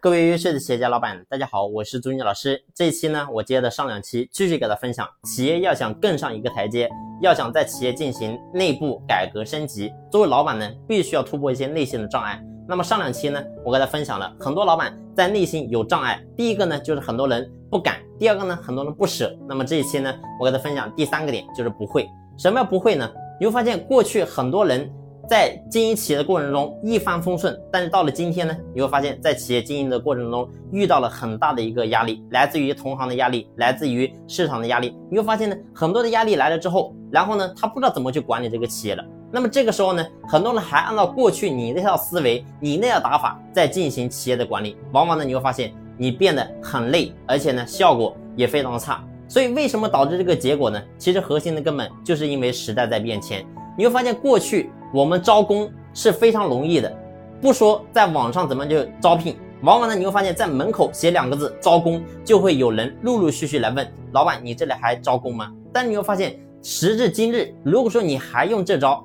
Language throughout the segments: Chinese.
各位优秀的企业家老板，大家好，我是朱军老师。这一期呢，我接着上两期继续给大家分享，企业要想更上一个台阶，要想在企业进行内部改革升级，作为老板呢，必须要突破一些内心的障碍。那么上两期呢，我给大家分享了很多老板在内心有障碍，第一个呢就是很多人不敢，第二个呢很多人不舍。那么这一期呢，我给大家分享第三个点就是不会。什么叫不会呢？你会发现过去很多人。在经营企业的过程中一帆风顺，但是到了今天呢，你会发现在企业经营的过程中遇到了很大的一个压力，来自于同行的压力，来自于市场的压力。你会发现呢，很多的压力来了之后，然后呢，他不知道怎么去管理这个企业了。那么这个时候呢，很多人还按照过去你那套思维、你那套打法在进行企业的管理，往往呢，你会发现你变得很累，而且呢，效果也非常的差。所以为什么导致这个结果呢？其实核心的根本就是因为时代在变迁。你会发现过去。我们招工是非常容易的，不说在网上怎么就招聘，往往呢你会发现在门口写两个字招工，就会有人陆陆续续来问老板，你这里还招工吗？但你会发现时至今日，如果说你还用这招，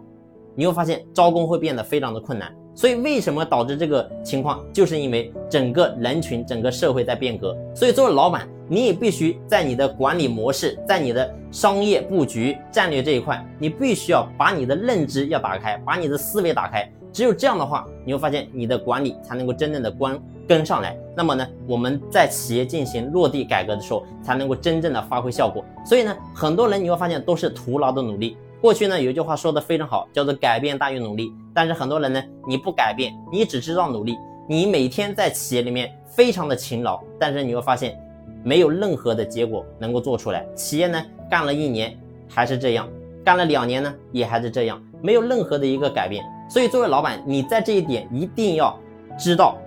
你会发现招工会变得非常的困难。所以为什么导致这个情况，就是因为整个人群、整个社会在变革。所以作为老板，你也必须在你的管理模式、在你的商业布局、战略这一块，你必须要把你的认知要打开，把你的思维打开。只有这样的话，你会发现你的管理才能够真正的关跟上来。那么呢，我们在企业进行落地改革的时候，才能够真正的发挥效果。所以呢，很多人你会发现都是徒劳的努力。过去呢，有一句话说的非常好，叫做改变大于努力。但是很多人呢，你不改变，你只知道努力，你每天在企业里面非常的勤劳，但是你会发现，没有任何的结果能够做出来。企业呢，干了一年还是这样，干了两年呢，也还是这样，没有任何的一个改变。所以作为老板，你在这一点一定要知道，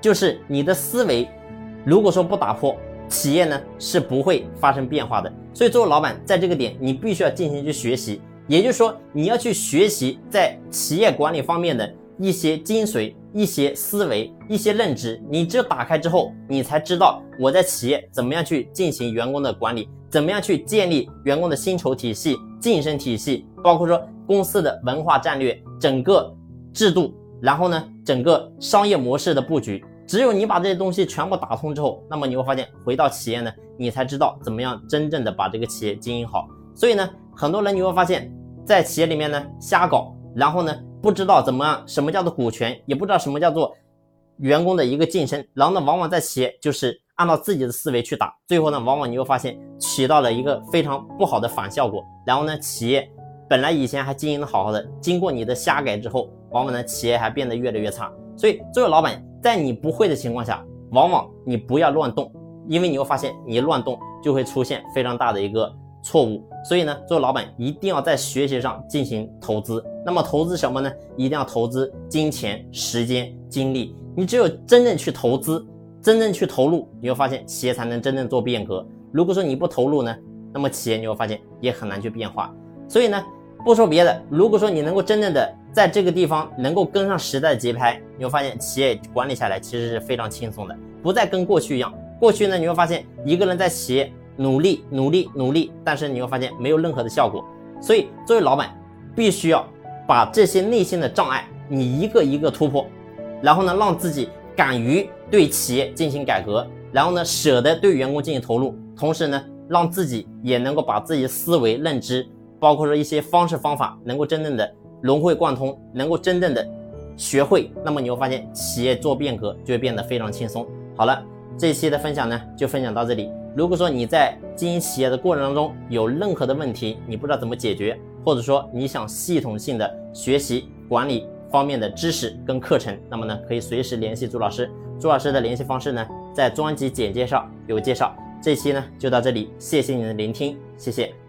就是你的思维，如果说不打破，企业呢是不会发生变化的。所以作为老板，在这个点，你必须要进行去学习。也就是说，你要去学习在企业管理方面的一些精髓、一些思维、一些认知。你只有打开之后，你才知道我在企业怎么样去进行员工的管理，怎么样去建立员工的薪酬体系、晋升体系，包括说公司的文化战略、整个制度，然后呢，整个商业模式的布局。只有你把这些东西全部打通之后，那么你会发现，回到企业呢，你才知道怎么样真正的把这个企业经营好。所以呢。很多人你会发现，在企业里面呢瞎搞，然后呢不知道怎么样，什么叫做股权，也不知道什么叫做员工的一个晋升，然后呢往往在企业就是按照自己的思维去打，最后呢往往你会发现起到了一个非常不好的反效果。然后呢企业本来以前还经营的好好的，经过你的瞎改之后，往往呢企业还变得越来越差。所以作为老板，在你不会的情况下，往往你不要乱动，因为你会发现你乱动就会出现非常大的一个。错误，所以呢，做老板一定要在学习上进行投资。那么投资什么呢？一定要投资金钱、时间、精力。你只有真正去投资，真正去投入，你会发现企业才能真正做变革。如果说你不投入呢，那么企业你会发现也很难去变化。所以呢，不说别的，如果说你能够真正的在这个地方能够跟上时代的节拍，你会发现企业管理下来其实是非常轻松的，不再跟过去一样。过去呢，你会发现一个人在企业。努力，努力，努力，但是你会发现没有任何的效果。所以，作为老板，必须要把这些内心的障碍，你一个一个突破，然后呢，让自己敢于对企业进行改革，然后呢，舍得对员工进行投入，同时呢，让自己也能够把自己的思维认知，包括说一些方式方法，能够真正的融会贯通，能够真正的学会。那么你会发现，企业做变革就会变得非常轻松。好了，这一期的分享呢，就分享到这里。如果说你在经营企业的过程当中有任何的问题，你不知道怎么解决，或者说你想系统性的学习管理方面的知识跟课程，那么呢，可以随时联系朱老师。朱老师的联系方式呢，在专辑简介上有介绍。这期呢就到这里，谢谢你的聆听，谢谢。